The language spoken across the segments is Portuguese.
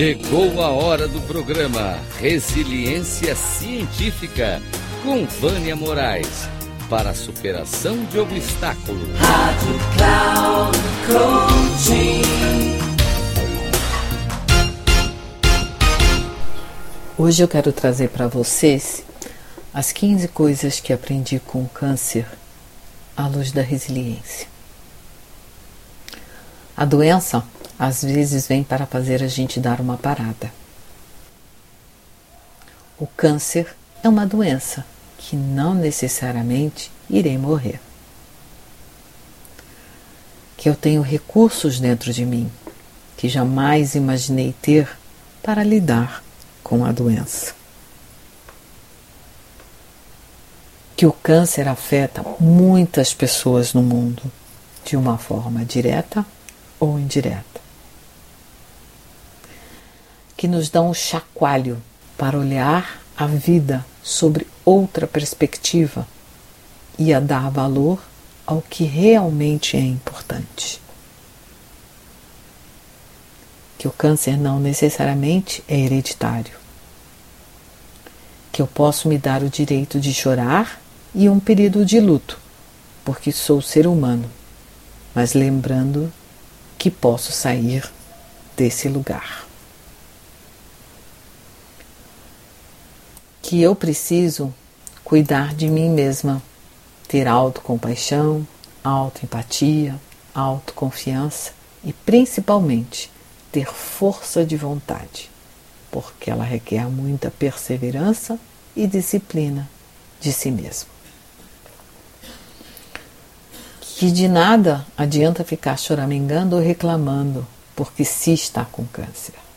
Chegou a hora do programa Resiliência Científica com Vânia Moraes para a superação de obstáculos. Rádio Cloud Coaching. Hoje eu quero trazer para vocês as 15 coisas que aprendi com o câncer à luz da resiliência. A doença às vezes vem para fazer a gente dar uma parada. O câncer é uma doença que não necessariamente irei morrer. Que eu tenho recursos dentro de mim que jamais imaginei ter para lidar com a doença. Que o câncer afeta muitas pessoas no mundo, de uma forma direta ou indireta. Que nos dá um chacoalho para olhar a vida sobre outra perspectiva e a dar valor ao que realmente é importante. Que o câncer não necessariamente é hereditário, que eu posso me dar o direito de chorar e um período de luto, porque sou ser humano, mas lembrando que posso sair desse lugar. Que eu preciso cuidar de mim mesma, ter autocompaixão, autoempatia, autoconfiança e principalmente ter força de vontade, porque ela requer muita perseverança e disciplina de si mesmo. Que de nada adianta ficar choramingando ou reclamando porque se está com câncer.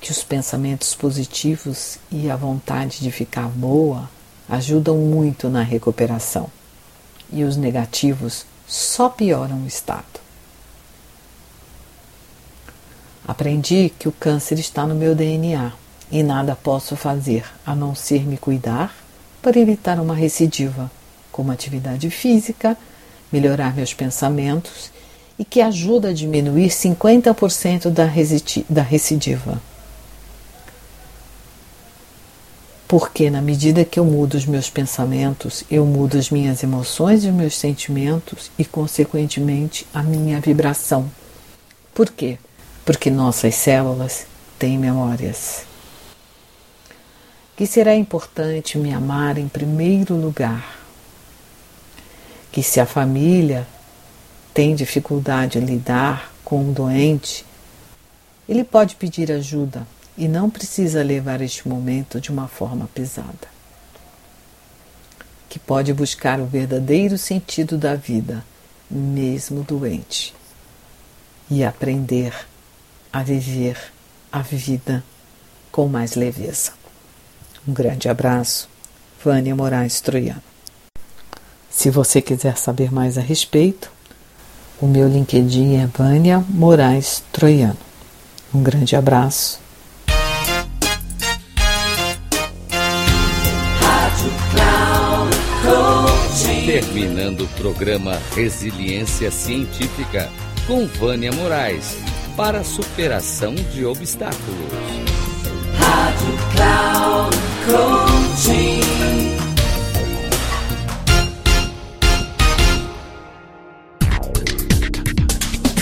Que os pensamentos positivos e a vontade de ficar boa ajudam muito na recuperação e os negativos só pioram o estado. Aprendi que o câncer está no meu DNA e nada posso fazer a não ser me cuidar para evitar uma recidiva, como atividade física, melhorar meus pensamentos e que ajuda a diminuir 50% da, da recidiva. Porque na medida que eu mudo os meus pensamentos, eu mudo as minhas emoções e os meus sentimentos e, consequentemente, a minha vibração. Por quê? porque nossas células têm memórias. Que será importante me amar em primeiro lugar. Que se a família tem dificuldade em lidar com um doente, ele pode pedir ajuda e não precisa levar este momento de uma forma pesada. Que pode buscar o verdadeiro sentido da vida, mesmo doente, e aprender a viver a vida com mais leveza. Um grande abraço, Vânia Moraes Troiano. Se você quiser saber mais a respeito, o meu LinkedIn é Vânia Moraes Troiano. Um grande abraço. Terminando o programa Resiliência Científica com Vânia Moraes para a superação de obstáculos. Rádio Cloud.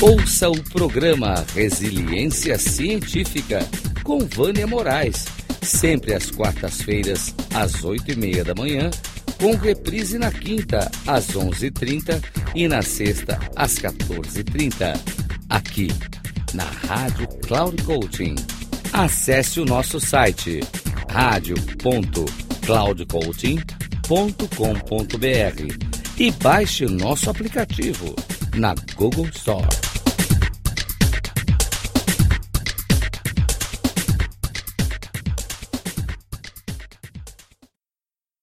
Ouça o programa Resiliência Científica com Vânia Moraes, sempre às quartas-feiras, às oito e meia da manhã, com reprise na quinta, às onze e trinta na sexta, às quatorze e trinta. Aqui na Rádio Cloud Coaching. Acesse o nosso site radio.cloudcoaching.com.br e baixe o nosso aplicativo na Google Store.